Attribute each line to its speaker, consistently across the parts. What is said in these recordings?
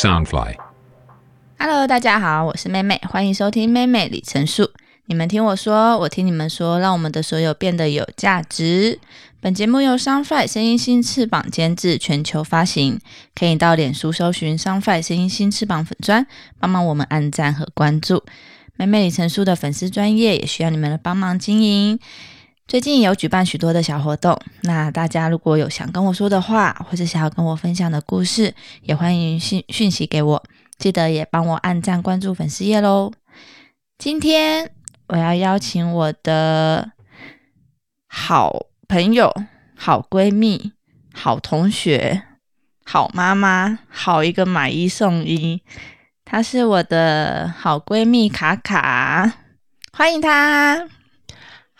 Speaker 1: Soundfly，Hello，大家好，我是妹妹，欢迎收听妹妹里程数。你们听我说，我听你们说，让我们的所有变得有价值。本节目由 Soundfly 声音新翅膀监制，全球发行。可以到脸书搜寻 Soundfly 声音新翅膀粉砖，帮忙我们按赞和关注。妹妹里程数的粉丝专业也需要你们的帮忙经营。最近有举办许多的小活动，那大家如果有想跟我说的话，或者想要跟我分享的故事，也欢迎讯讯息给我。记得也帮我按赞关注粉丝页喽。今天我要邀请我的好朋友、好闺蜜、好同学、好妈妈、好一个买一送一，她是我的好闺蜜卡卡，欢迎她。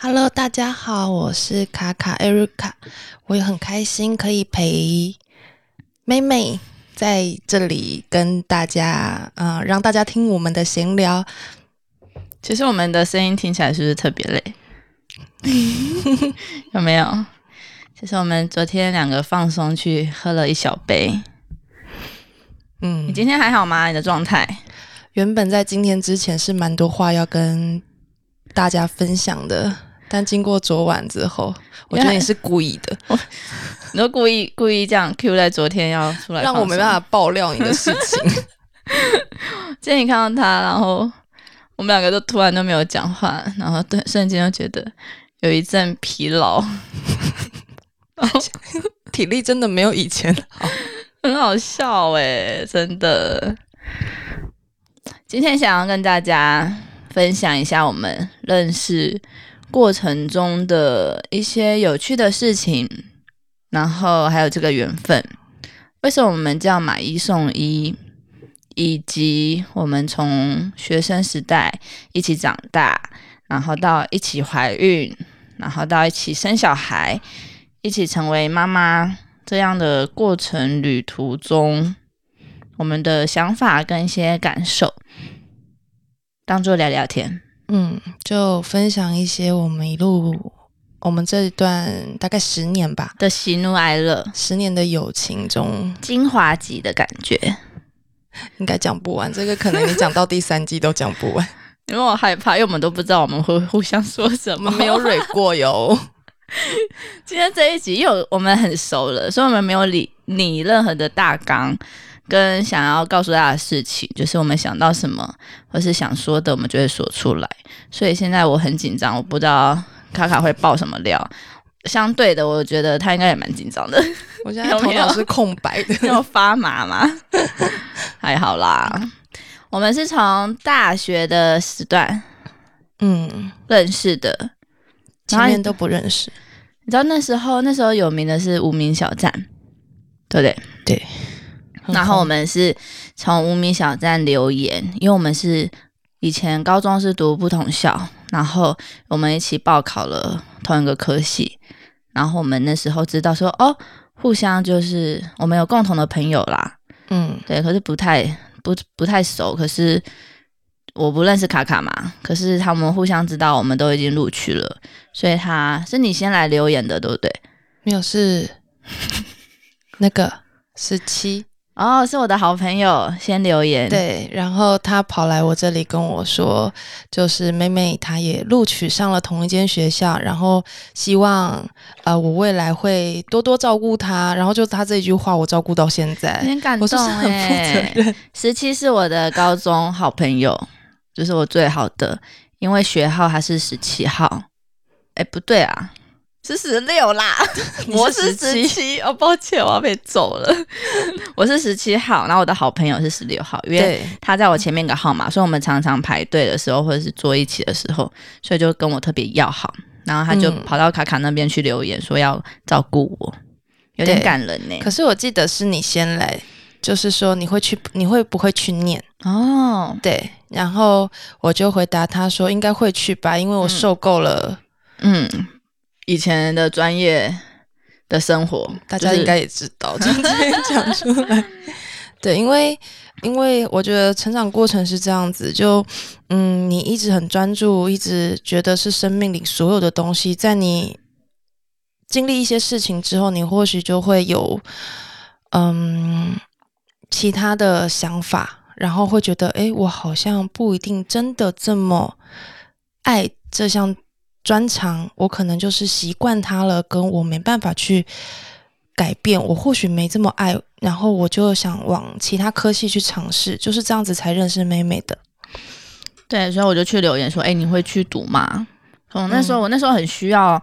Speaker 2: Hello，大家好，我是卡卡艾瑞卡，我也很开心可以陪妹妹在这里跟大家，呃，让大家听我们的闲聊。
Speaker 1: 其实我们的声音听起来是不是特别累？有没有？其实我们昨天两个放松去喝了一小杯。嗯，你今天还好吗？你的状态？
Speaker 2: 原本在今天之前是蛮多话要跟大家分享的。但经过昨晚之后，我觉得你是故意的，
Speaker 1: 你都故意故意这样 Q 在昨天要出来，
Speaker 2: 让我没办法爆料你的事情。
Speaker 1: 今天你看到他，然后我们两个都突然都没有讲话，然后对瞬间就觉得有一阵疲劳，
Speaker 2: 体力真的没有以前好，
Speaker 1: 很好笑哎，真的。今天想要跟大家分享一下我们认识。过程中的一些有趣的事情，然后还有这个缘分，为什么我们叫买一送一，以及我们从学生时代一起长大，然后到一起怀孕，然后到一起生小孩，一起成为妈妈这样的过程旅途中，我们的想法跟一些感受，当做聊聊天。
Speaker 2: 嗯，就分享一些我们一路，我们这一段大概十年吧
Speaker 1: 的喜怒哀乐，
Speaker 2: 十年的友情中
Speaker 1: 精华集的感觉，
Speaker 2: 应该讲不完。这个可能你讲到第三季都讲不完，
Speaker 1: 因为我害怕，因为我们都不知道我们会互相说什么，
Speaker 2: 没有蕊过哟。
Speaker 1: 今天这一集，因为我们很熟了，所以我们没有理你任何的大纲。跟想要告诉大家的事情，就是我们想到什么或是想说的，我们就会说出来。所以现在我很紧张，我不知道卡卡会爆什么料。相对的，我觉得他应该也蛮紧张的。
Speaker 2: 我现在头脑是 空白的，
Speaker 1: 要发麻吗？还好啦。我们是从大学的时段，嗯，认识的，
Speaker 2: 前面都不认识。
Speaker 1: 你知道那时候，那时候有名的是无名小站，对不对？
Speaker 2: 对。
Speaker 1: 然后我们是从无名小站留言，因为我们是以前高中是读不同校，然后我们一起报考了同一个科系，然后我们那时候知道说哦，互相就是我们有共同的朋友啦，嗯，对，可是不太不不太熟，可是我不认识卡卡嘛，可是他们互相知道我们都已经录取了，所以他是你先来留言的，对不对？
Speaker 2: 没有，是那个十七。
Speaker 1: 哦，是我的好朋友先留言，
Speaker 2: 对，然后他跑来我这里跟我说，就是妹妹她也录取上了同一间学校，然后希望呃我未来会多多照顾她，然后就他这一句话我照顾到现在，
Speaker 1: 很感动哎。十七是我的高中好朋友，就是我最好的，因为学号还是十七号，哎不对啊。是十六啦，我是十七哦，抱歉，我要被揍了。我是十七号，然后我的好朋友是十六号，因为他在我前面个号码，所以我们常常排队的时候或者是坐一起的时候，所以就跟我特别要好。然后他就跑到卡卡那边去留言，说要照顾我，有点感人呢。
Speaker 2: 可是我记得是你先来，就是说你会去，你会不会去念？哦，对，然后我就回答他说应该会去吧，因为我受够了。嗯。
Speaker 1: 以前的专业的生活，
Speaker 2: 大家应该也知道，就直接讲出来。对，因为因为我觉得成长过程是这样子，就嗯，你一直很专注，一直觉得是生命里所有的东西，在你经历一些事情之后，你或许就会有嗯，其他的想法，然后会觉得，诶，我好像不一定真的这么爱这项专长，我可能就是习惯它了，跟我没办法去改变，我或许没这么爱，然后我就想往其他科系去尝试，就是这样子才认识美美的。
Speaker 1: 对，所以我就去留言说：“哎，你会去读吗？”从那时候，我那时候很需要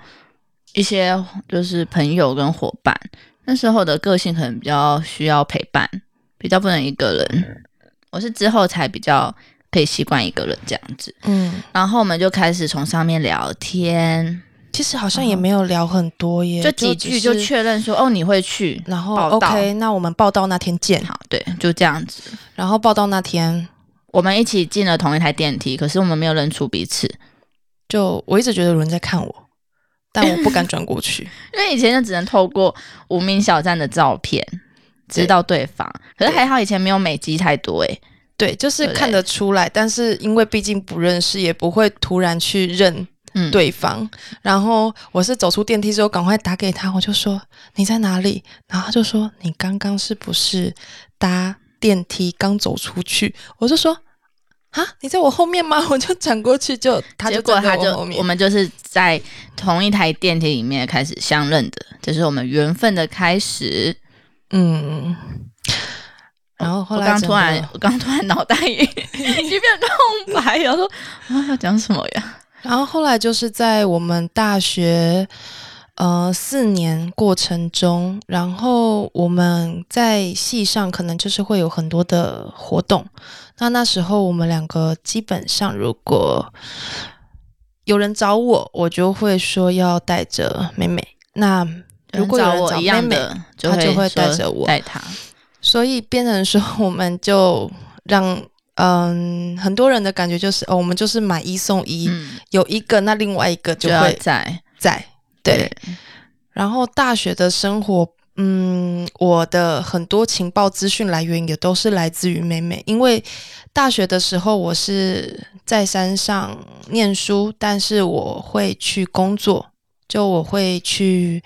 Speaker 1: 一些就是朋友跟伙伴。那时候的个性可能比较需要陪伴，比较不能一个人。我是之后才比较可以习惯一个人这样子。嗯，然后我们就开始从上面聊天。
Speaker 2: 其实好像也没有聊很多耶，
Speaker 1: 就几句就确认说：“哦，你会去。”
Speaker 2: 然后 OK，那我们报道那天见。
Speaker 1: 好，对，就这样子。
Speaker 2: 然后报道那天。
Speaker 1: 我们一起进了同一台电梯，可是我们没有认出彼此。
Speaker 2: 就我一直觉得有人在看我，但我不敢转过去，
Speaker 1: 因为以前就只能透过无名小站的照片知道对方。可是还好以前没有美肌太多诶。
Speaker 2: 对，就是看得出来，但是因为毕竟不认识，也不会突然去认对方。然后我是走出电梯之后，赶快打给他，我就说你在哪里？然后他就说你刚刚是不是搭电梯刚走出去？我就说。啊！你在我后面吗？我就转过去，就他就
Speaker 1: 过，他
Speaker 2: 就
Speaker 1: 我们就是在同一台电梯里面开始相认的，这是我们缘分的开始。嗯，
Speaker 2: 然后后来
Speaker 1: 刚突然，我刚突然脑袋一片空白，然后说啊要讲什么呀？
Speaker 2: 然后后来就是在我们大学。呃，四年过程中，然后我们在戏上可能就是会有很多的活动。那那时候我们两个基本上，如果有人找我，我就会说要带着妹妹。那如果有人找妹妹，他就会带着我
Speaker 1: 带她。
Speaker 2: 所以变成说，我们就让嗯很多人的感觉就是哦，我们就是买一送一，有一个那另外一个就会
Speaker 1: 在
Speaker 2: 在。对，然后大学的生活，嗯，我的很多情报资讯来源也都是来自于妹妹，因为大学的时候我是在山上念书，但是我会去工作，就我会去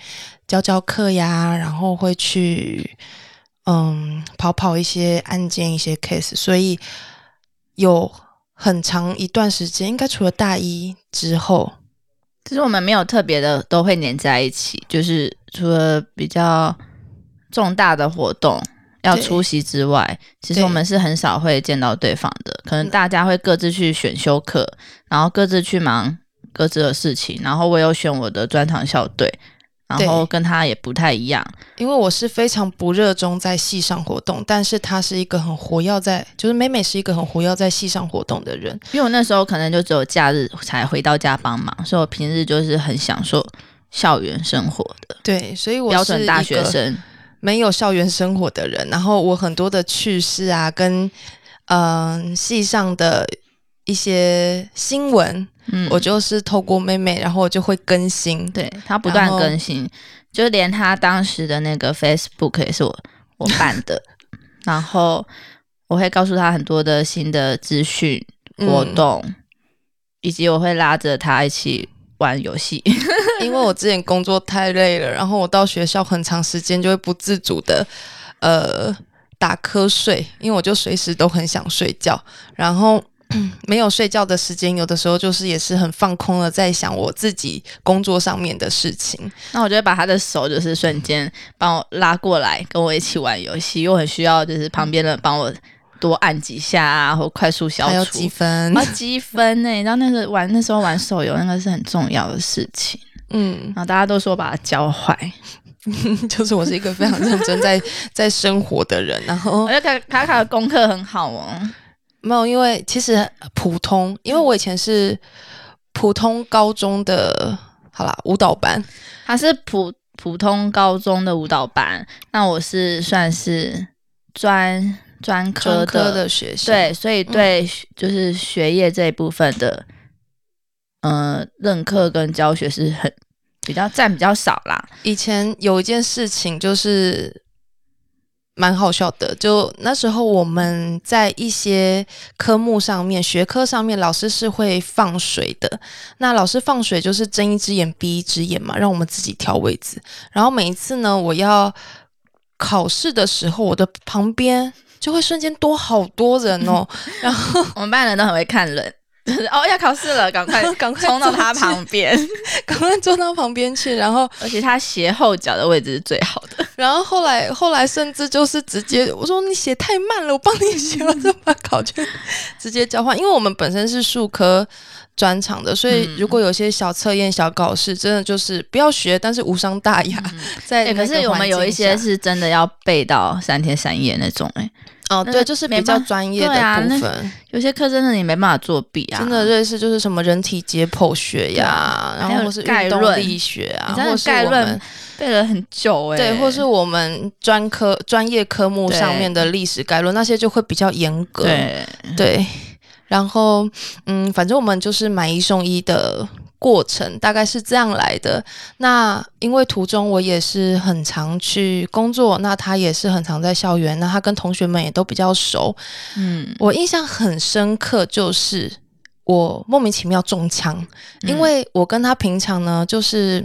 Speaker 2: 教教课呀，然后会去嗯跑跑一些案件、一些 case，所以有很长一段时间，应该除了大一之后。
Speaker 1: 其实我们没有特别的都会黏在一起，就是除了比较重大的活动要出席之外，其实我们是很少会见到对方的。可能大家会各自去选修课，然后各自去忙各自的事情，然后我有选我的专场校队。然后跟他也不太一样，
Speaker 2: 因为我是非常不热衷在戏上活动，但是他是一个很活跃在，就是美美是一个很活跃在戏上活动的人。
Speaker 1: 因为我那时候可能就只有假日才回到家帮忙，所以我平日就是很享受校园生活的。
Speaker 2: 对，所以我
Speaker 1: 标准大学生，
Speaker 2: 没有校园生活的人。然后我很多的趣事啊，跟嗯戏上的一些新闻。嗯，我就是透过妹妹，然后我就会更新，
Speaker 1: 对她不断更新，就连她当时的那个 Facebook 也是我我办的，然后我会告诉她很多的新的资讯活动，以及我会拉着她一起玩游戏，
Speaker 2: 因为我之前工作太累了，然后我到学校很长时间就会不自主的呃打瞌睡，因为我就随时都很想睡觉，然后。没有睡觉的时间，有的时候就是也是很放空了，在想我自己工作上面的事情。
Speaker 1: 那我就会把他的手就是瞬间帮我拉过来，跟我一起玩游戏，又很需要就是旁边的帮我多按几下啊，或快速消除。还
Speaker 2: 有积分，
Speaker 1: 啊积分呢？然后那个玩那时候玩手游，那个是很重要的事情。嗯，然后大家都说把它教坏，
Speaker 2: 就是我是一个非常认真在 在生活的人。然后，
Speaker 1: 我觉得卡卡的功课很好哦。
Speaker 2: 没有，因为其实普通，因为我以前是普通高中的，好啦，舞蹈班，
Speaker 1: 他是普普通高中的舞蹈班，那我是算是专专科
Speaker 2: 的学校，
Speaker 1: 对，所以对就是学业这一部分的，呃，任课跟教学是很比较占比较少啦。
Speaker 2: 以前有一件事情就是。蛮好笑的，就那时候我们在一些科目上面、学科上面，老师是会放水的。那老师放水就是睁一只眼闭一只眼嘛，让我们自己挑位置。然后每一次呢，我要考试的时候，我的旁边就会瞬间多好多人哦。然后
Speaker 1: 我们班人都很会看人，就 是哦要考试了，赶快
Speaker 2: 赶快
Speaker 1: 冲到他旁边，
Speaker 2: 赶快坐到旁边去，然后
Speaker 1: 而且他斜后脚的位置是最好的。
Speaker 2: 然后后来后来甚至就是直接我说你写太慢了，我帮你写，了就把考卷直接交换，因为我们本身是数科专场的，所以
Speaker 1: 嗯
Speaker 2: 如果有些小测验、小考试，真的就是不要学，但是无伤大雅。在
Speaker 1: 可是我们有一些是真的要背到三天三夜那种、哎，
Speaker 2: 下哦，对，就是比较专业的部分。
Speaker 1: 有些课真的你没办法作弊啊，
Speaker 2: 真的瑞士就是什么人体解剖学呀，然后或是运动力学啊，或是
Speaker 1: 概论
Speaker 2: 我们
Speaker 1: 背了很久哎、
Speaker 2: 对，或是我们专科专业科目上面的历史概论那些就会比较严格。
Speaker 1: 对，
Speaker 2: 对，然后嗯，反正我们就是买一送一的过程，大概是这样来的。那因为途中我也是很常去工作，那他也是很常在校园，那他跟同学们也都比较熟。
Speaker 1: 嗯，
Speaker 2: 我印象很深刻，就是我莫名其妙中枪，因
Speaker 1: 嗯
Speaker 2: 为我跟他平常呢就是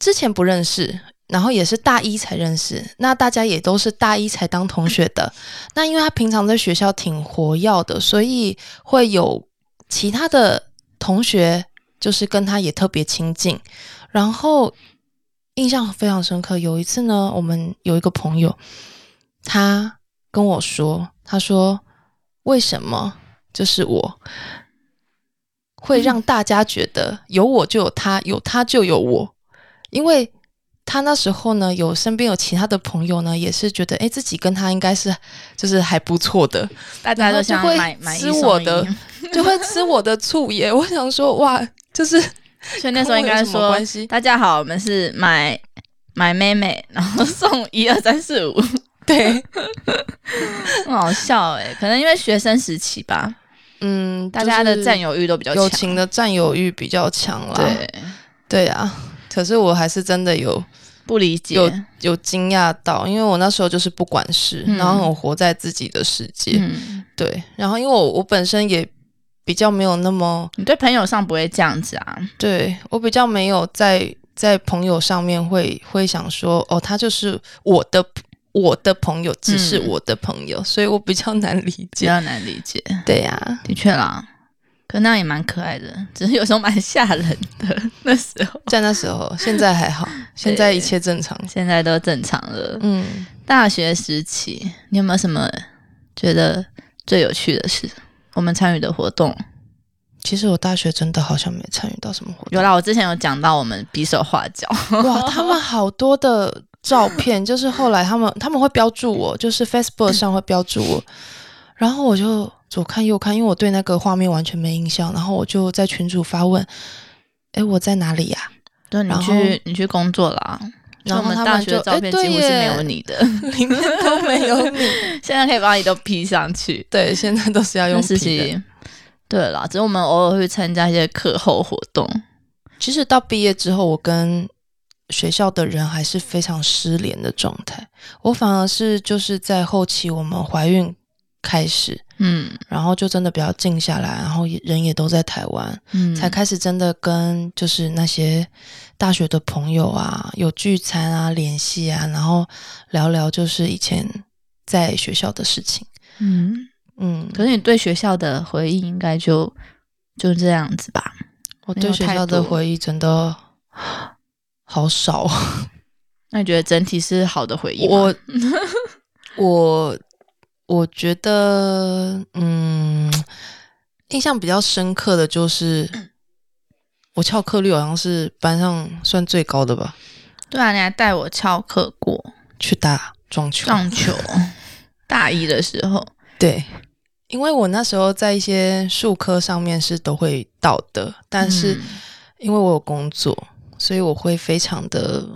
Speaker 2: 之前不认识。然后也是大一才认识，那大家也都是大一才当同学的。那因为他平常在学校挺活跃的，所以会有其他的同学就是跟他也特别亲近。然后印象非常深刻，有一次呢，我们有一个朋友，他跟我说，他说为什么就是我会让大家觉得有我就有他，有他就有我，因为。他那时候呢，有身边有其他的朋友呢，也是觉得，哎，自己跟他应该是就是还不错的，
Speaker 1: 大家都想买买
Speaker 2: 我的 就会吃我的醋耶。我想说，哇，就是
Speaker 1: 所以那时候应该说，大家好，我们是买买妹妹，然后送一二三四五，
Speaker 2: 对，
Speaker 1: 很好笑哎、可能因为学生时期吧，
Speaker 2: 嗯，
Speaker 1: 大家的占
Speaker 2: 有
Speaker 1: 有欲都比较强，
Speaker 2: 友情的占有欲比较强啦。
Speaker 1: 对，
Speaker 2: 对啊，可是我还是真的有
Speaker 1: 不理解，
Speaker 2: 有有惊讶到，因为我那时候就是不管事，
Speaker 1: 嗯。
Speaker 2: 然后很活在自己的世界。
Speaker 1: 嗯，
Speaker 2: 对，然后因为我我本身也比较没有那么
Speaker 1: 你对朋友上不会这样子啊，
Speaker 2: 对我比较没有在在朋友上面会会想说，哦，他就是我的我的朋友，只是
Speaker 1: 嗯
Speaker 2: 我的朋友，所以我比较难理解
Speaker 1: 比
Speaker 2: 解。
Speaker 1: 较难理解，
Speaker 2: 对呀、
Speaker 1: 的确啦。可那样也蛮可爱的，只是有时候蛮吓人的。那时候，
Speaker 2: 在那时候，现在还好，现在一切正常。
Speaker 1: 现在都正常了。
Speaker 2: 嗯，
Speaker 1: 大学时期，你有没有什么觉得最有趣的事？我们参与的活动
Speaker 2: 其实我大学真的好像没参与到什么活动。
Speaker 1: 有啦，我之前有讲到我们比手画脚，
Speaker 2: 哇，他们好多的照片，就是后来他们他们会标注我，就是 Facebook 上会标注我，然后我就左看右看，因为我对那个画面完全没印象，然后我就在群主发问，哎，我在哪里呀、
Speaker 1: 对，你去你去工作啦。
Speaker 2: 然后
Speaker 1: 我们大学的照片几乎是没有你的，
Speaker 2: 里面都没有你。
Speaker 1: 现在可以把你都 P 上去。
Speaker 2: 对，现在都是要用
Speaker 1: 那时
Speaker 2: 皮的。
Speaker 1: 对啦，只是我们偶尔会参加一些课后活动。
Speaker 2: 其实到毕业之后，我跟学校的人还是非常失联的状态。我反而是就是在后期我们怀孕开始，
Speaker 1: 嗯
Speaker 2: 然后就真的比较静下来，然后人也都在台湾，
Speaker 1: 嗯，
Speaker 2: 才开始真的跟就是那些大学的朋友啊有聚餐啊联系啊，然后聊聊就是以前在学校的事情。
Speaker 1: 嗯。
Speaker 2: 嗯，
Speaker 1: 可是你对学校的回忆应该就就这样子吧？
Speaker 2: 我对学校的回忆真的好少。
Speaker 1: 那你觉得整体是好的回忆吗？
Speaker 2: 我 我我觉得，嗯，印象比较深刻的就是我翘课率好像是班上算最高的吧，
Speaker 1: 对啊，你还带我翘课过。
Speaker 2: 去打撞球。
Speaker 1: 撞球，大一的时候，
Speaker 2: 对，因为我那时候在一些术科上面是都会到的，但是
Speaker 1: 嗯。
Speaker 2: 因为我有工作，所以我会非常的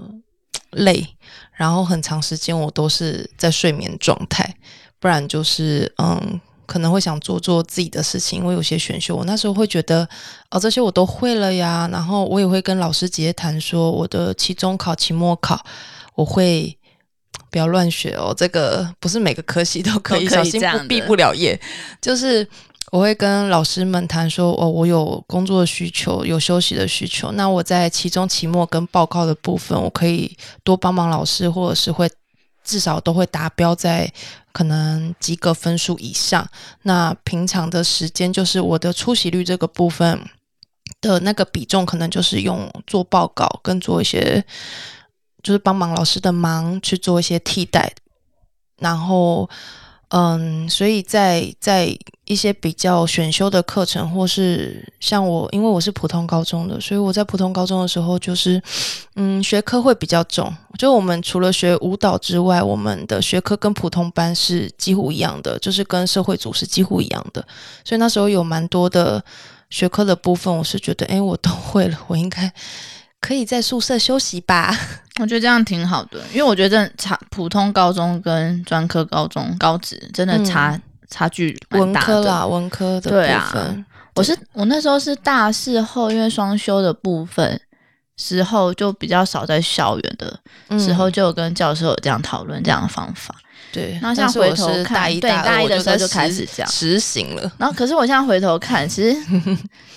Speaker 2: 累，然后很长时间我都是在睡眠状态，不然就是嗯。可能会想做做自己的事情，因为有些选修，我那时候会觉得哦，这些我都会了呀。然后我也会跟老师直接谈说，我的期中考、期末考，我会不要乱学哦。这个不是每个科系都可以，
Speaker 1: 可以
Speaker 2: 小心不毕不了业。就是我会跟老师们谈说，哦，我有工作的需求，有休息的需求。那我在期中、期末跟报告的部分，我可以多帮忙老师，或者是会至少都会达标在可能及格分数以上。那平常的时间就是我的出席率这个部分的那个比重，可能就是用做报告跟做一些，就是帮忙老师的忙去做一些替代，然后。嗯，所以在在一些比较选修的课程，或是像我，因为我是普通高中的，所以我在普通高中的时候，就是嗯，学科会比较重。就我们除了学舞蹈之外，我们的学科跟普通班是几乎一样的，就是跟社会组是几乎一样的。所以那时候有蛮多的学科的部分，我是觉得，哎，我都会了，我应该。可以在宿舍休息吧，
Speaker 1: 我觉得这样挺好的，因为我觉得差普通高中跟专科高中高职真的差差距
Speaker 2: 文科啦，文科的
Speaker 1: 对啊，我是我那时候是大四后，因为双休的部分时候就比较少在校园的时候，就有跟教授有这样讨论这样的方法。
Speaker 2: 对，
Speaker 1: 然后像回头看，对大一的时候就开始这样。
Speaker 2: 实行了。
Speaker 1: 然后可是我现在回头看，其实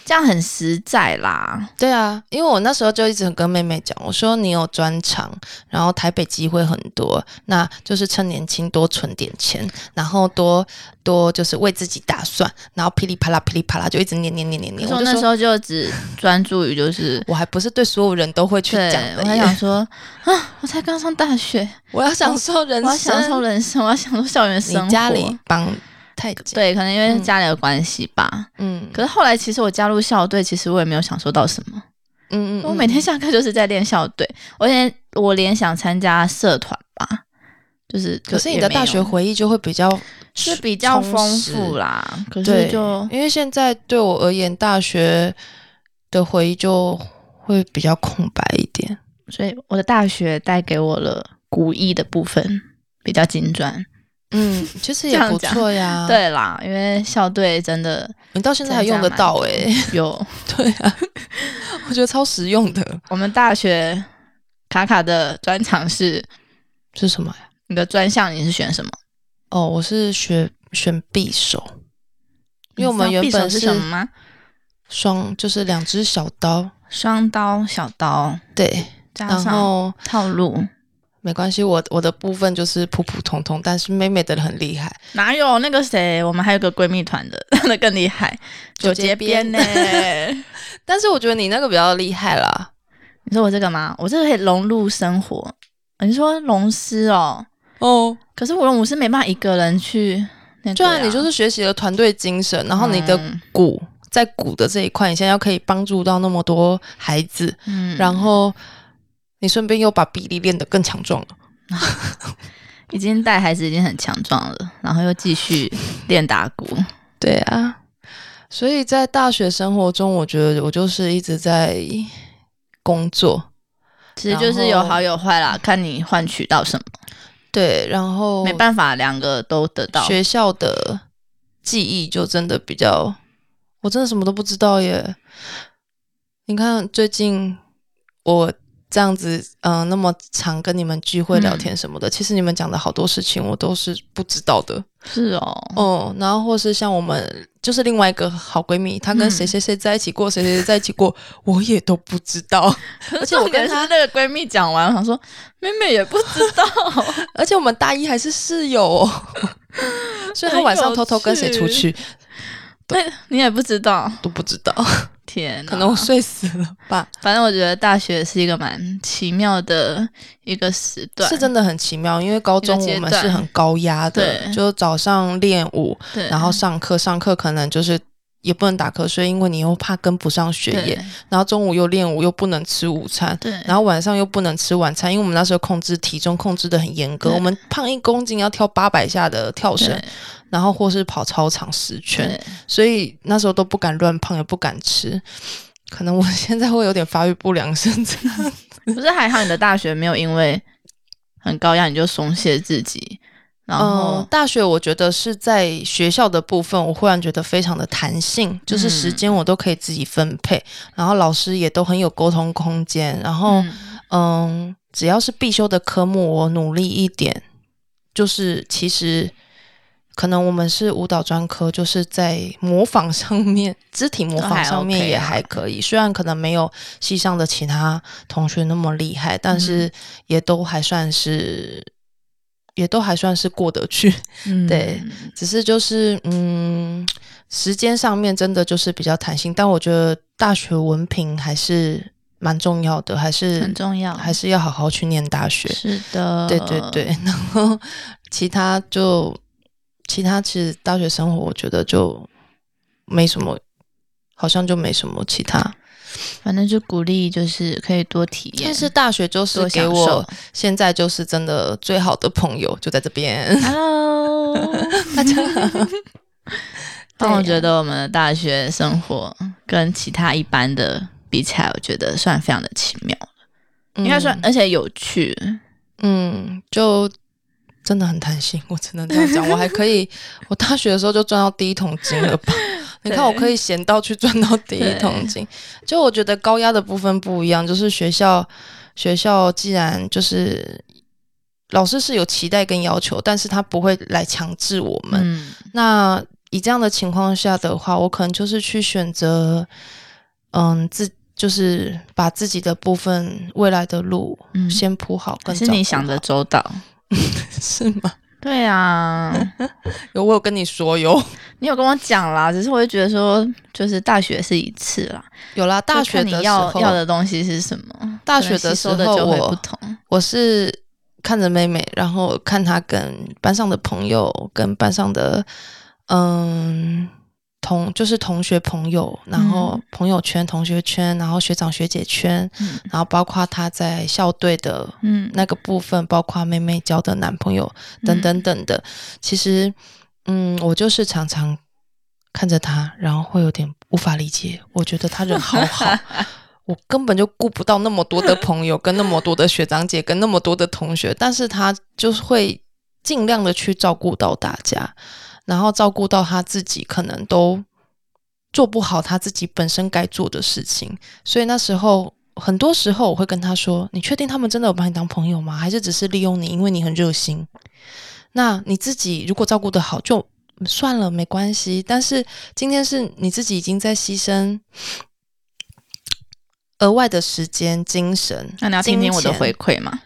Speaker 1: 这样很实在啦。
Speaker 2: 对啊，因为我那时候就一直跟妹妹讲，我说你有专长，然后台北机会很多，那就是趁年轻多存点钱，然后多多就是为自己打算，然后噼里啪啦噼里啪啦就一直念念念念念。
Speaker 1: 我那时候就只专注于就是，
Speaker 2: 我还不是对所有人都会去讲的。
Speaker 1: 我还想说啊，我才刚上大学，
Speaker 2: 我要享受人生，我
Speaker 1: 要享受人生。我要享受校园生活。
Speaker 2: 家里帮太
Speaker 1: 对，可能因为家里的关系吧。嗯，可是后来其实我加入校队，其实我也没有享受到什么。嗯嗯，我每天下课就是在练校队，我连我连想参加社团吧，就是
Speaker 2: 可是你的大学回忆就会比较
Speaker 1: 是比较丰富啦。可是就
Speaker 2: 因为现在对我而言，大学的回忆就会比较空白一点，
Speaker 1: 所以我的大学带给我了古意的部分。比较精专，
Speaker 2: 嗯，其实也不错呀。
Speaker 1: 对啦，因为校队真的，
Speaker 2: 你到现在还用得到哎，
Speaker 1: 有
Speaker 2: 对啊，我觉得超实用的。
Speaker 1: 我们大学卡卡的专长是
Speaker 2: 是什么呀？
Speaker 1: 你的专项你是选什么？
Speaker 2: 哦，我是选选匕首，因为我们原本
Speaker 1: 是什么吗？
Speaker 2: 双就是两只小刀，
Speaker 1: 双刀小刀，
Speaker 2: 对，
Speaker 1: 然后套路。
Speaker 2: 没关系，我我的部分就是普普通通，但是妹妹的很厉害。
Speaker 1: 哪有那个谁？我们还有个闺蜜团的，那更厉害，九节鞭呢。
Speaker 2: 但是我觉得你那个比较厉害啦。
Speaker 1: 你说我这个吗？我这个可以融入生活。你说龙狮哦，哦，可是我我是没办法一个人去。
Speaker 2: 对啊，你就是学习了团队精神，然后你的鼓在鼓的这一块，你现在要可以帮助到那么多孩子，嗯，然后。你顺便又把比例练得更强壮了，
Speaker 1: 已经带孩子已经很强壮了，然后又继续练打鼓。
Speaker 2: 对啊，所以在大学生活中，我觉得我就是一直在工作，
Speaker 1: 其实就是有好有坏啦，看你换取到什么。
Speaker 2: 对，然后
Speaker 1: 没办法，两个都得到。
Speaker 2: 学校的记忆就真的比较，我真的什么都不知道耶。你看最近我。这样子，嗯，那么常跟你们聚会聊天什么的，其实你们讲的好多事情我都是不知道的。
Speaker 1: 是哦，
Speaker 2: 哦，然后或是像我们就是另外一个好闺蜜，她跟谁谁谁在一起过，谁谁谁在一起过，我也都不知道。
Speaker 1: 而且我跟她那个闺蜜讲完，她说妹妹也不知道。
Speaker 2: 而且我们大一还是室友，所以她晚上偷偷跟谁出去，
Speaker 1: 对 你也不知道，
Speaker 2: 都不知道。
Speaker 1: 天，
Speaker 2: 可能我睡死了吧。
Speaker 1: 反正我觉得大学是一个蛮奇妙的一个时段，
Speaker 2: 是真的很奇妙。因为高中我们是很高压的，就早上练舞，然后上课，上课可能就是也不能打瞌睡，因为你又怕跟不上学业。然后中午又练舞，又不能吃午餐，
Speaker 1: 对。
Speaker 2: 然后晚上又不能吃晚餐，因为我们那时候控制体重控制的很严格，我们胖一公斤要跳八百下的跳绳。然后或是跑操场十圈，所以那时候都不敢乱胖，也不敢吃。可能我现在会有点发育不良，甚至
Speaker 1: 不是还好，你的大学没有因为很高压你就松懈自己。然后
Speaker 2: 大学我觉得是在学校的部分，我忽然觉得非常的弹性，就是时间我都可以自己分配，然后老师也都很有沟通空间。然后嗯，只要是必修的科目，我努力一点，就是其实。可能我们是舞蹈专科，就是在模仿上面，肢体模仿上面也还可以。虽然可能没有系上的其他同学那么厉害，但是也都还算是也都还算是过得去，
Speaker 1: 嗯
Speaker 2: 对，只是就是嗯，时间上面真的就是比较弹性，但我觉得大学文凭还是蛮重要的，还是
Speaker 1: 很重要，
Speaker 2: 还是要好好去念大学。
Speaker 1: 是的，
Speaker 2: 对对对，然后其他就其他其实大学生活，我觉得就没什么，好像就没什么其他。
Speaker 1: 反正就鼓励，就是可以多体验。
Speaker 2: 但是大学就是给我现在就是真的最好的朋友就在这边。
Speaker 1: Hello，
Speaker 2: 大家好，
Speaker 1: 但我觉得我们的大学生活跟其他一般的比起来，我觉得算非常的奇妙，应该算，而且有趣。
Speaker 2: 嗯，就真的很贪心，我只能这样讲。我还可以，我大学的时候就赚到第一桶金了吧？你看，我可以闲到去赚到第一桶金。就我觉得高压的部分不一样，就是学校学校既然就是老师是有期待跟要求，但是他不会来强制我们。
Speaker 1: 嗯，
Speaker 2: 那以这样的情况下的话，我可能就是去选择，嗯，自就是把自己的部分未来的路
Speaker 1: 嗯
Speaker 2: 先铺好，
Speaker 1: 可
Speaker 2: 跟照顾
Speaker 1: 是你想的
Speaker 2: 好
Speaker 1: 周到。
Speaker 2: 是吗？
Speaker 1: 对啊，
Speaker 2: 有我有跟你说有。
Speaker 1: 你有跟我讲啦，只是我就觉得说，就是大学是一次啦，
Speaker 2: 有啦，大学
Speaker 1: 你
Speaker 2: 的时候
Speaker 1: 要要的东西是什么，
Speaker 2: 大学的时候我
Speaker 1: 不同。
Speaker 2: 我是看着妹妹，然后看她跟班上的朋友，跟班上的嗯同就是同学朋友，然后
Speaker 1: 嗯。
Speaker 2: 朋友圈、同学圈，然后学长学姐圈，
Speaker 1: 嗯。
Speaker 2: 然后包括他在校队的
Speaker 1: 嗯，
Speaker 2: 那个部分，包括妹妹交的男朋友等等等的，其实嗯，我就是常常看着他，然后会有点无法理解。我觉得他人好好，我根本就顾不到那么多的朋友，跟那么多的学长姐，跟那么多的同学，但是他就是会尽量的去照顾到大家，然后照顾到他自己可能都做不好他自己本身该做的事情，所以那时候。很多时候我会跟他说：“你确定他们真的有把你当朋友吗？还是只是利用你，因为你很热心？那你自己如果照顾得好，就算了，没关系。但是今天是你自己已经在牺牲额外的时间、精神。
Speaker 1: 那你要听听我的回馈吗？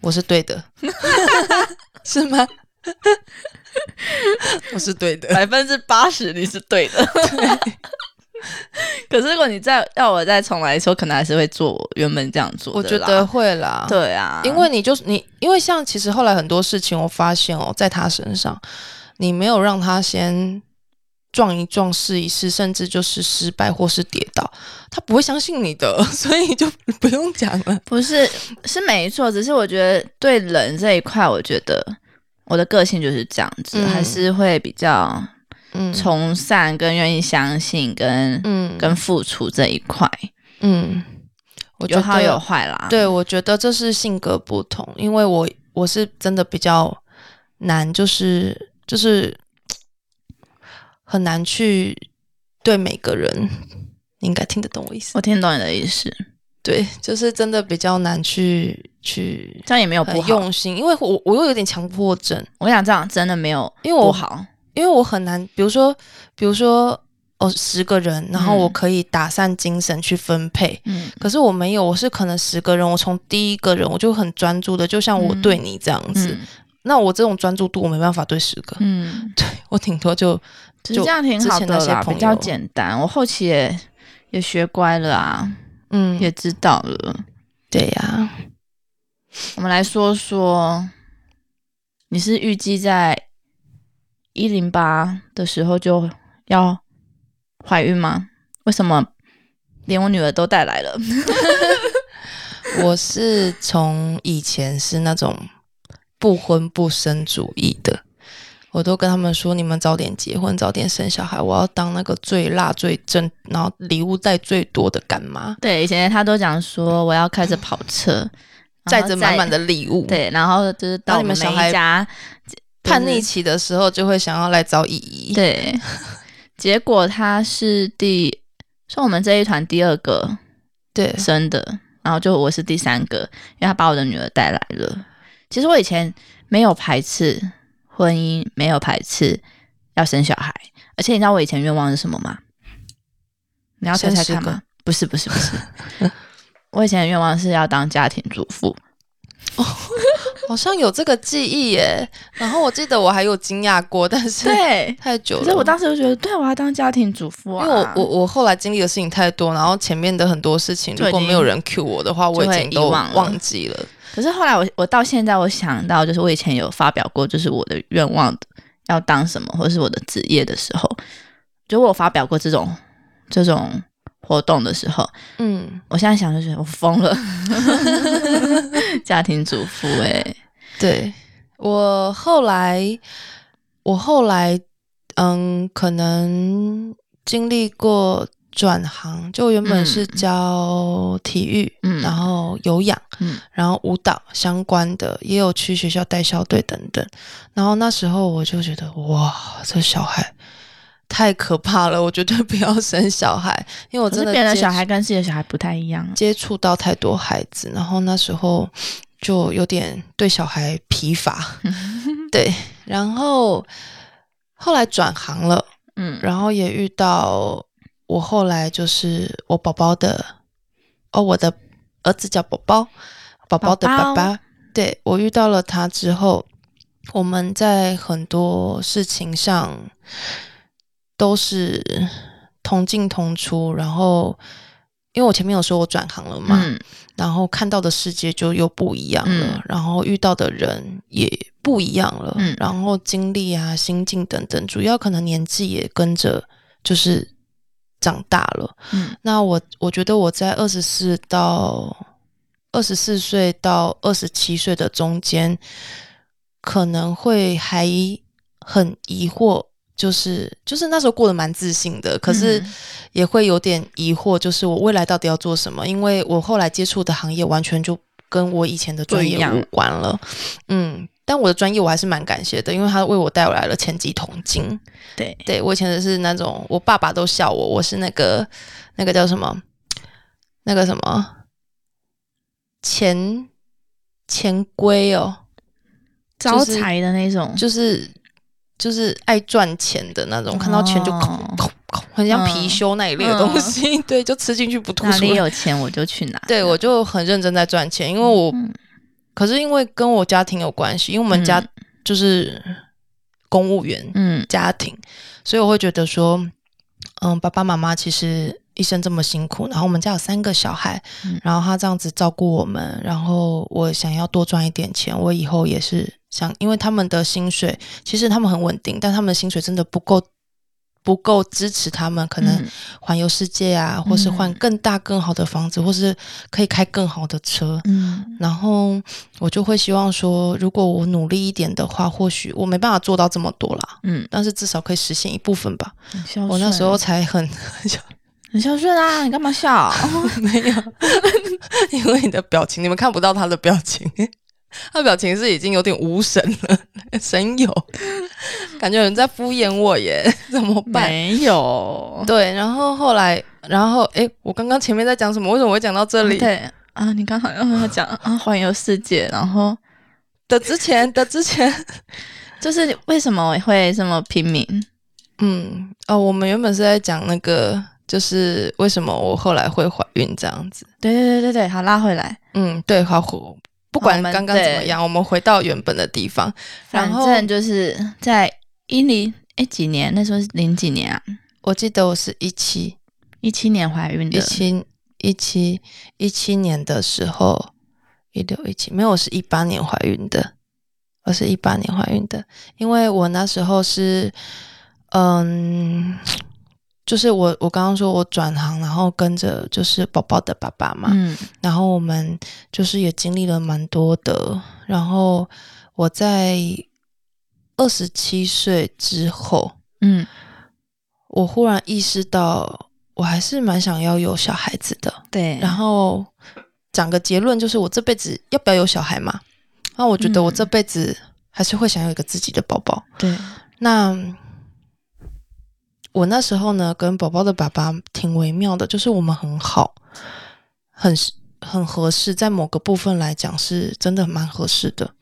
Speaker 2: 我是对的，是吗？我是对的。
Speaker 1: 百分之八十你是对的。可是如果你再要我再重来一次，我可能还是会做我原本这样做的
Speaker 2: 我觉得会啦，
Speaker 1: 对啊，
Speaker 2: 因为你就是你，因为像其实后来很多事情，我发现哦，在他身上，你没有让他先撞一撞、试一试，甚至就是失败或是跌倒，他不会相信你的，所以就不用讲了。
Speaker 1: 不是是没错，只是我觉得对人这一块，我觉得我的个性就是这样子，
Speaker 2: 嗯
Speaker 1: 还是会比较
Speaker 2: 嗯
Speaker 1: 从善跟愿意相信跟、
Speaker 2: 嗯
Speaker 1: 跟付出这一块，
Speaker 2: 嗯，我觉得
Speaker 1: 有好有坏啦。
Speaker 2: 对，我觉得这是性格不同，因为我我是真的比较难，就是就是很难去对每个人，你应该听得懂我意思。
Speaker 1: 我听懂你的意思，
Speaker 2: 对，就是真的比较难去去
Speaker 1: 这样也没有不。
Speaker 2: 用心，因为我我又有点强迫症，
Speaker 1: 我想这样真的没有
Speaker 2: 因为我
Speaker 1: 不好，
Speaker 2: 因为我很难，比如说比如说哦十个人，然后我
Speaker 1: 嗯
Speaker 2: 可以打散精神去分配。
Speaker 1: 嗯
Speaker 2: 可是我没有，我是可能十个人，我从第一个人我就很专注的，就像我
Speaker 1: 嗯
Speaker 2: 对你这样子。
Speaker 1: 嗯
Speaker 2: 那我这种专注度，我没办法对十个，
Speaker 1: 嗯，
Speaker 2: 对我顶多就就
Speaker 1: 这样挺好的啦，比较简单。我后期也也学乖了啊，
Speaker 2: 嗯，
Speaker 1: 也知道了。
Speaker 2: 对呀、
Speaker 1: 我们来说说，你是预计在一零八的时候就要怀孕吗？为什么连我女儿都带来了？
Speaker 2: 我是从以前是那种不婚不生主义的，我都跟他们说，你们早点结婚，早点生小孩，我要当那个最辣最正，然后礼物带最多的干妈，
Speaker 1: 对，以前他都讲说我要开着跑车，
Speaker 2: 载着满满
Speaker 1: 的
Speaker 2: 的礼物。，
Speaker 1: 对，然后就是到
Speaker 2: 你们小孩
Speaker 1: 一家
Speaker 2: 叛逆期的时候就会想要来找姨姨。
Speaker 1: 对，结果他是第算我们这一团第二个
Speaker 2: 对
Speaker 1: 生的，然后就我是第三个，因为他把我的女儿带来了。其实我以前没有排斥婚姻，没有排斥要生小孩，而且你知道我以前愿望是什么吗？你要猜猜看吗？不是，不是，不是。我以前的愿望是要当家庭主妇。
Speaker 2: 哦 好像有这个记忆耶。然后我记得我还有惊讶过，但是
Speaker 1: 对，
Speaker 2: 太久了。
Speaker 1: 所以我当时就觉得，对我要当家庭主妇啊，
Speaker 2: 因为我我我后来经历的事情太多，然后前面的很多事情，如果没有人 cue 我的话，我已经都忘记了。
Speaker 1: 可是后来我我到现在我想到，就是我以前有发表过，就是我的愿望要当什么，或者是我的职业的时候，就我发表过这种这种活动的时候，嗯，我现在想就觉得我疯了，家庭主妇哎，
Speaker 2: 对我后来我后来嗯，可能经历过。转行就原本是教体育，嗯，然后有氧，嗯，然后舞蹈相关的，也有去学校带校队等等。然后那时候我就觉得，哇，这小孩太可怕了，我绝对不要生小孩，因为我真的
Speaker 1: 别的小孩跟自己的小孩不太一样，
Speaker 2: 接触到太多孩子，然后那时候就有点对小孩疲乏，对，然后后来转行了，嗯，然后也遇到。我后来就是我宝宝的哦，我的儿子叫宝宝，宝宝的爸爸。对我遇到了他之后，我们在很多事情上都是同进同出。然后，因为我前面有说我转行了嘛，然后看到的世界就又不一样了，然后遇到的人也不一样了，然后经历啊、心境等等，主要可能年纪也跟着就是。长大了，嗯，那我我觉得我在二十四到二十四岁到二十七岁的中间，可能会还很疑惑，就是就是那时候过得蛮自信的，可是也会有点疑惑，就是我未来到底要做什么？因为我后来接触的行业完全就跟我以前的专业无关了，嗯。但我的专业我还是蛮感谢的，因为他为我带来了前几桶金。
Speaker 1: 对，
Speaker 2: 对我以前的是那种，我爸爸都笑我，我是那个那个叫什么，那个什么钱钱龟哦，
Speaker 1: 招财的那种，
Speaker 2: 就是就是爱赚钱的那种，看到钱就很像貔貅那一类的东西。对，就吃进去不吐出来。哪
Speaker 1: 里有钱我就去拿。
Speaker 2: 对，我就很认真在赚钱，因为我。可是因为跟我家庭有关系，因为我们家就是公务员嗯家庭，所以我会觉得说，嗯，爸爸妈妈其实一生这么辛苦，然后我们家有三个小孩，然后他这样子照顾我们，然后我想要多赚一点钱，我以后也是想，因为他们的薪水其实他们很稳定，但他们的薪水真的不够。不够支持他们，可能环游世界啊，或是换更大更好的房子，或是可以开更好的车。嗯，然后我就会希望说，如果我努力一点的话，或许我没办法做到这么多啦。嗯，但是至少可以实现一部分吧。我那时候才很
Speaker 1: 很孝顺啊！你干嘛笑？
Speaker 2: 没有，因为你的表情，你们看不到他的表情。他表情是已经有点无神了，神有感觉有人在敷衍我耶，怎么办？
Speaker 1: 没有，
Speaker 2: 对，然后后来，然后哎，我刚刚前面在讲什么？为什么会讲到这里？
Speaker 1: 对啊，你刚好要讲啊，环游世界，然后
Speaker 2: 的之前的之前，
Speaker 1: 就是为什么会这么拼命？
Speaker 2: 嗯，哦，我们原本是在讲那个，就是为什么我后来会怀孕这样子。
Speaker 1: 对对对对对，好拉回来。
Speaker 2: 嗯，对，好。不管刚刚怎么样，我们回到原本的地方。
Speaker 1: 反正就是在一零哎几年，那时候是零几年啊？
Speaker 2: 我记得我是一七
Speaker 1: 一七年怀孕的，
Speaker 2: 一七一七一七年的时候，一六一七没有，我是一八年怀孕的，我是一八年怀孕的，因为我那时候是嗯。就是我，我刚刚说我转行，然后跟着就是宝宝的爸爸嘛，嗯，然后我们就是也经历了蛮多的，然后我在二十七岁之后，嗯，我忽然意识到，我还是蛮想要有小孩子的，
Speaker 1: 对，
Speaker 2: 然后讲个结论，就是我这辈子要不要有小孩嘛？那我觉得我这辈子还是会想要一个自己的宝宝，
Speaker 1: 对，
Speaker 2: 那。我那时候呢，跟宝宝的爸爸挺微妙的，就是我们很好，很很合适，在某个部分来讲是真的蛮合适的，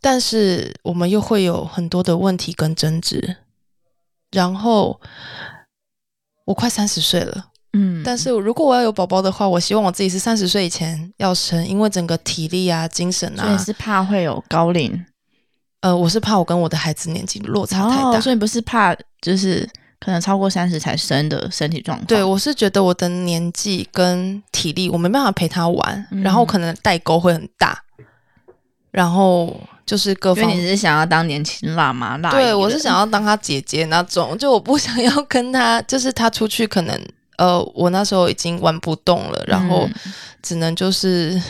Speaker 2: 但是我们又会有很多的问题跟争执。然后我快三十岁了，
Speaker 1: 嗯，
Speaker 2: 但是如果我要有宝宝的话，我希望我自己是三十岁以前要生，因为整个体力啊、精神啊，
Speaker 1: 所以是怕会有高龄
Speaker 2: 呃，我是怕我跟我的孩子年纪落差太大。
Speaker 1: 哦，所以不是怕就是可能超过三十才生的身体状况。
Speaker 2: 对，我是觉得我的年纪跟体力，我没办法陪他玩，
Speaker 1: 嗯
Speaker 2: 然后可能代沟会很大，然后就是各方
Speaker 1: 因为你是想要当年轻辣妈辣姨
Speaker 2: 对，我是想要当他姐姐那种，就我不想要跟他，就是他出去可能，呃，我那时候已经玩不动了，然后
Speaker 1: 嗯
Speaker 2: 只能就是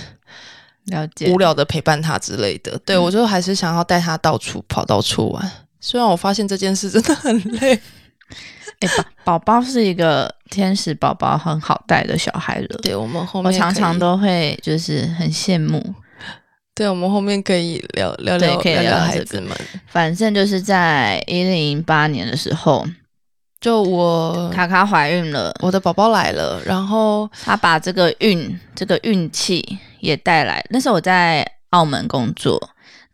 Speaker 1: 了解
Speaker 2: 无聊的陪伴他之类的。对
Speaker 1: 嗯
Speaker 2: 我就还是想要带他到处跑，到处玩。虽然我发现这件事真的很累，
Speaker 1: 哎，宝宝宝是一个天使宝宝，很好带的小孩了。
Speaker 2: 对我们后面我
Speaker 1: 常常，都会就是很羡慕，
Speaker 2: 对我们后面可以聊聊
Speaker 1: 聊可以
Speaker 2: 聊孩子们。
Speaker 1: 反正就是在一零零八年的时候，
Speaker 2: 就我
Speaker 1: 卡卡怀孕了，
Speaker 2: 我的宝宝来了，然后
Speaker 1: 她把这个运这个运气也带来。那时候我在澳门工作，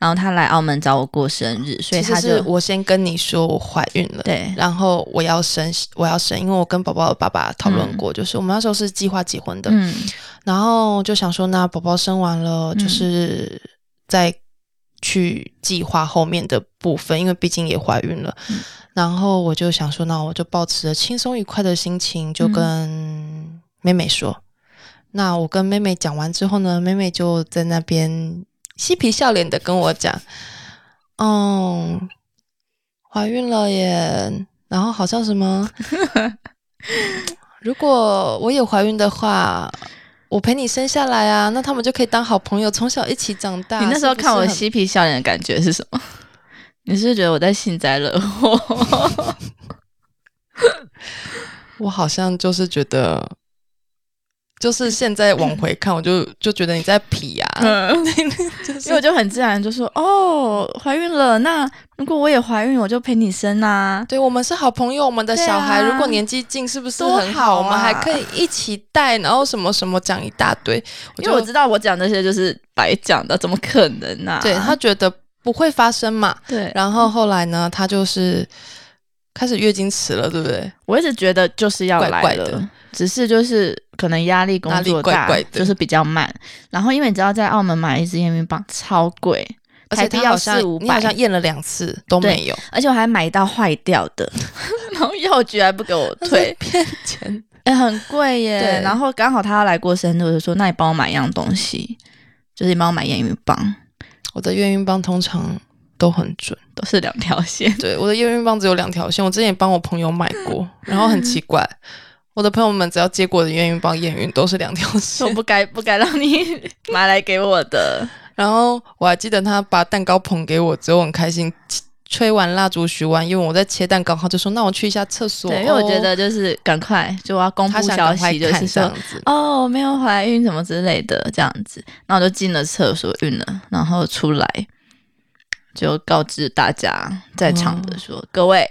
Speaker 1: 然后他来澳门找我过生日，所以他就是
Speaker 2: 我先跟你说我怀孕了。
Speaker 1: 对
Speaker 2: 然后我要生，我要生，因为我跟宝宝的爸爸讨论过，就是我们那时候是计划结婚的，
Speaker 1: 嗯
Speaker 2: 然后就想说，那宝宝生完了，
Speaker 1: 嗯
Speaker 2: 就是再去计划后面的部分，因为毕竟也怀孕了。
Speaker 1: 嗯
Speaker 2: 然后我就想说，那我就保持着轻松愉快的心情，就
Speaker 1: 嗯
Speaker 2: 跟妹妹说。那我跟妹妹讲完之后呢，妹妹就在那边嬉皮笑脸的跟我讲，嗯，怀孕了耶，然后好像什么，如果我也怀孕的话，我陪你生下来啊，那他们就可以当好朋友，从小一起长大。
Speaker 1: 你那时候看我嬉皮笑脸的感觉是什么？你是觉得我在幸灾乐祸？
Speaker 2: 我好像就是觉得，就是现在往回看，我就 就觉得你在皮啊，
Speaker 1: 嗯，
Speaker 2: 就是
Speaker 1: 因为我就很自然就说哦，怀孕了，那如果我也怀孕，我就陪你生啊。
Speaker 2: 对我们是好朋友，我们的小孩、
Speaker 1: 啊
Speaker 2: 如果年纪近，是不是
Speaker 1: 多
Speaker 2: 很
Speaker 1: 好啊
Speaker 2: 我们还可以一起带，然后什么什么讲一大堆。
Speaker 1: 因为我知道我讲这些就是白讲的，怎么可能呢、啊？
Speaker 2: 对他觉得不会发生嘛。
Speaker 1: 对，
Speaker 2: 然后后来呢，他就是开始月经迟了，对不对？
Speaker 1: 我一直觉得就是要来了，
Speaker 2: 怪怪的
Speaker 1: 只是就是可能压力工作大，
Speaker 2: 怪怪的。
Speaker 1: 就是比较慢。然后因为你知道，在澳门买一支验孕棒超贵，
Speaker 2: 而且
Speaker 1: 它要
Speaker 2: 他好像
Speaker 1: 四五百
Speaker 2: 你好像验了两次都没有，
Speaker 1: 而且我还买到坏掉的，然后药局还不给我退，
Speaker 2: 骗钱。
Speaker 1: 哎、很贵耶。
Speaker 2: 对。
Speaker 1: 然后刚好他要来过生日，我就说那你帮我买一样东西，就是你帮我买验孕棒，
Speaker 2: 我的验孕棒通常都很准，
Speaker 1: 都是两条线。
Speaker 2: 对，我的验孕棒只有两条线，我之前也帮我朋友买过，然后很奇怪，我的朋友们只要接过我的验孕棒验孕都是两条线，我，
Speaker 1: 不该不该让你 买来给我的，
Speaker 2: 然后我还记得他把蛋糕捧给我之后很开心。吹完蜡烛许完愿，我在切蛋糕，他就说：“那我去一下厕所。”
Speaker 1: 对，因为我觉得就是赶快就我要公布消息，就是
Speaker 2: 这样子。
Speaker 1: 哦，没有怀孕什么之类的，这样子，然后我就进了厕所孕了，然后出来就告知大家在场的说，各位，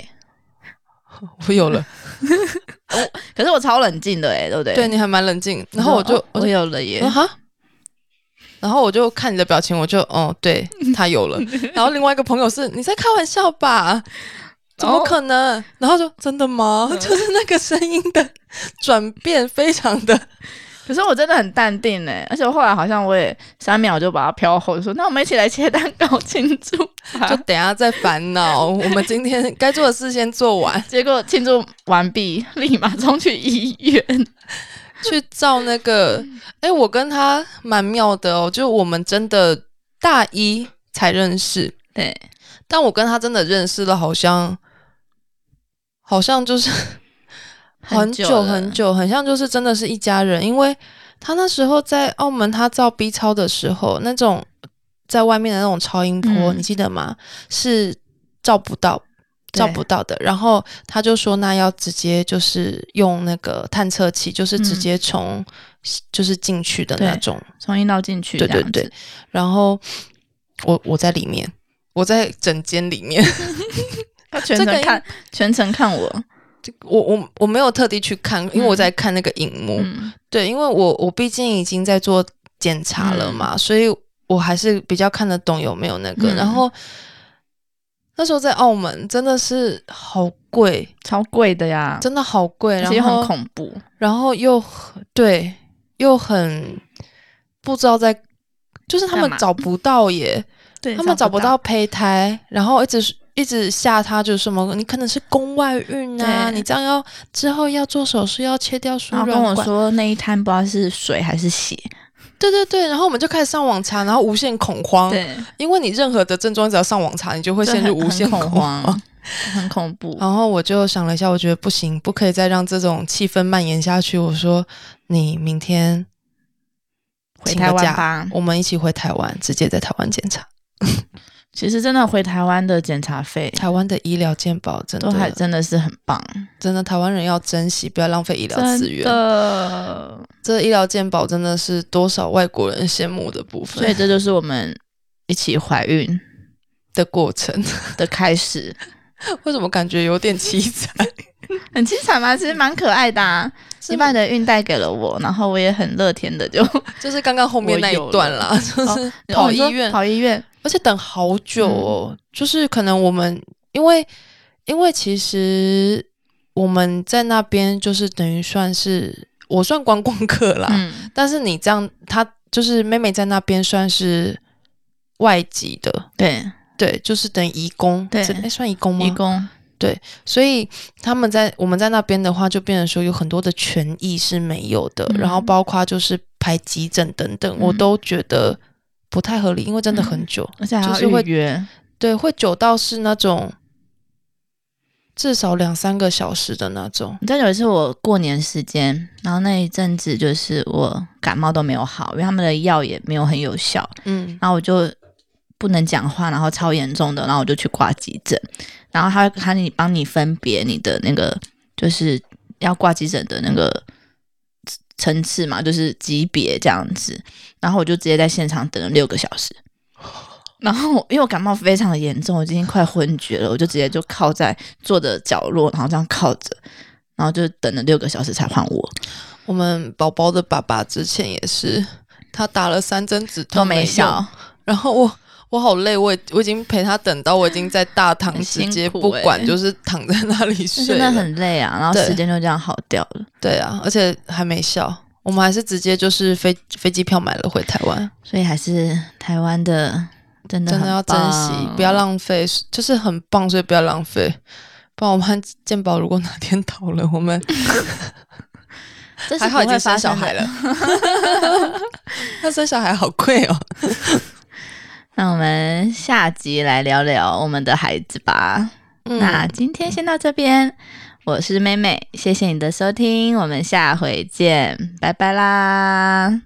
Speaker 2: 我有了，
Speaker 1: 可是我超冷静的哎，对不对？
Speaker 2: 对你还蛮冷静。然后我就
Speaker 1: 哦我
Speaker 2: 我就
Speaker 1: 有了耶
Speaker 2: 然后我就看你的表情，我就哦，对 他有了。然后另外一个朋友是你在开玩笑吧？怎么可能？然后就真的吗？
Speaker 1: 嗯
Speaker 2: 就是那个声音的转变非常的，
Speaker 1: 可是我真的很淡定哎，而且我后来好像我也三秒就把它飘后，就说那我们一起来切蛋糕庆祝，
Speaker 2: 就等下再烦恼。我们今天该做的事先做完，
Speaker 1: 结果庆祝完毕，立马冲去医院。
Speaker 2: 去照那个。哎，我跟他蛮妙的哦，就我们真的大一才认识，
Speaker 1: 对，
Speaker 2: 但我跟他真的认识了，好像好像就是很久
Speaker 1: 了。
Speaker 2: 很久，很像就是真的是一家人。因为他那时候在澳门，他照 B 超的时候，那种在外面的那种超音波，
Speaker 1: 嗯。
Speaker 2: 你记得吗？是照不到。照不到的，然后他就说，那要直接就是用那个探测器，就是直
Speaker 1: 嗯。
Speaker 2: 接从、就是进去的那种，
Speaker 1: 从阴道进去，
Speaker 2: 对对对，然后我我在里面，我在整间里面，
Speaker 1: 他全程看，全程看我，
Speaker 2: 我我我没有特地去看，因为我在看那个荧幕。
Speaker 1: 嗯，
Speaker 2: 对，因为我我毕竟已经在做检查了嘛，所以我还是比较看得懂有没有那个。
Speaker 1: 嗯
Speaker 2: 然后那时候在澳门真的是好贵，
Speaker 1: 超贵的呀，
Speaker 2: 真的好贵，然
Speaker 1: 而且又很恐怖。
Speaker 2: 然后又对，又很不知道在，就是他们找不到耶，
Speaker 1: 对
Speaker 2: 他们找不到胚胎，然后一直一直吓他，就是什么你可能是宫外孕啊，你这样要之后要做手术要切掉输
Speaker 1: 然后
Speaker 2: 卵管，
Speaker 1: 跟我说那一滩不知道是水还是血，
Speaker 2: 对对对，然后我们就开始上网查，然后无限恐慌，
Speaker 1: 对，
Speaker 2: 因为你任何的症状只要上网查，你就会陷入无限
Speaker 1: 很
Speaker 2: 恐
Speaker 1: 恐慌，很恐怖。
Speaker 2: 然后我就想了一下，我觉得不行，不可以再让这种气氛蔓延下去。我说你明天
Speaker 1: 回台湾吧。
Speaker 2: 我们一起回台湾，直接在台湾检查。
Speaker 1: 其实真的回台湾的检查费
Speaker 2: 台湾的医疗健保真
Speaker 1: 都还真的是很棒，
Speaker 2: 真的，台湾人要珍惜，不要浪费医疗资
Speaker 1: 真
Speaker 2: 源。
Speaker 1: 的。
Speaker 2: 这医疗健保真的是多少外国人羡慕的部分
Speaker 1: 所以这就是我们一起怀孕
Speaker 2: 的过程。
Speaker 1: 的开始，
Speaker 2: 为什么感觉有点凄惨？
Speaker 1: 很凄惨吗？其实蛮可爱的、啊。
Speaker 2: 是
Speaker 1: 你把你的运带给了我，然后我也很乐天的就
Speaker 2: 就是刚刚后面那一段啦，就是跑医院，
Speaker 1: 跑医院，
Speaker 2: 而且等好久哦，就是可能我们因为因为其实我们在那边就是等于算是我算观光客啦，
Speaker 1: 嗯，
Speaker 2: 但是你这样，她就是妹妹在那边算是外籍的，
Speaker 1: 对，
Speaker 2: 对，就是等于移工，
Speaker 1: 对。
Speaker 2: 算移工吗？
Speaker 1: 移工，
Speaker 2: 所以他们在我们在那边的话，就变成说有很多的权益是没有的，
Speaker 1: 嗯
Speaker 2: 然后包括就是排急诊等等，我
Speaker 1: 嗯
Speaker 2: 都觉得不太合理，因为真的很久。
Speaker 1: 而且还
Speaker 2: 是会
Speaker 1: 预约，
Speaker 2: 对，会久到是那种至少两三个小时的那种。
Speaker 1: 你知道有一次我过年时间，然后那一阵子就是我感冒都没有好，因为他们的药也没有很有效，
Speaker 2: 嗯，
Speaker 1: 然后我就不能讲话，然后超严重的，然后我就去挂急诊，然后他他你帮你分别你的那个就是要挂急诊的那个层次嘛，就是级别这样子，然后我就直接在现场等了六个小时。然后因为我感冒非常的严重，我今天快昏厥了，我就直接就靠在坐的角落，然后这样靠着，然后就等了六个小时才换我，
Speaker 2: 我们宝宝的爸爸之前也是，他打了三针止痛
Speaker 1: 都没
Speaker 2: 用
Speaker 1: 效，
Speaker 2: 然后我我好累，我我已经陪他等到我已经在大堂直接不管，就是躺在那里睡
Speaker 1: 真的很累啊，然后
Speaker 2: 对
Speaker 1: 时间就这样好掉了。
Speaker 2: 对啊，而且还没笑，我们还是直接就是飞飞机票买了回台湾，
Speaker 1: 所以还是台湾的真的
Speaker 2: 真的要珍惜，不要浪费，就是很棒，所以不要浪费。不然我们健保如果哪天倒了，我们 还好已经
Speaker 1: 生
Speaker 2: 小孩了。他生小孩好贵哦。
Speaker 1: 那我们下集来聊聊我们的孩子吧。
Speaker 2: 嗯
Speaker 1: 那今天先到这边，我是妹妹，谢谢你的收听，我们下回见，拜拜啦。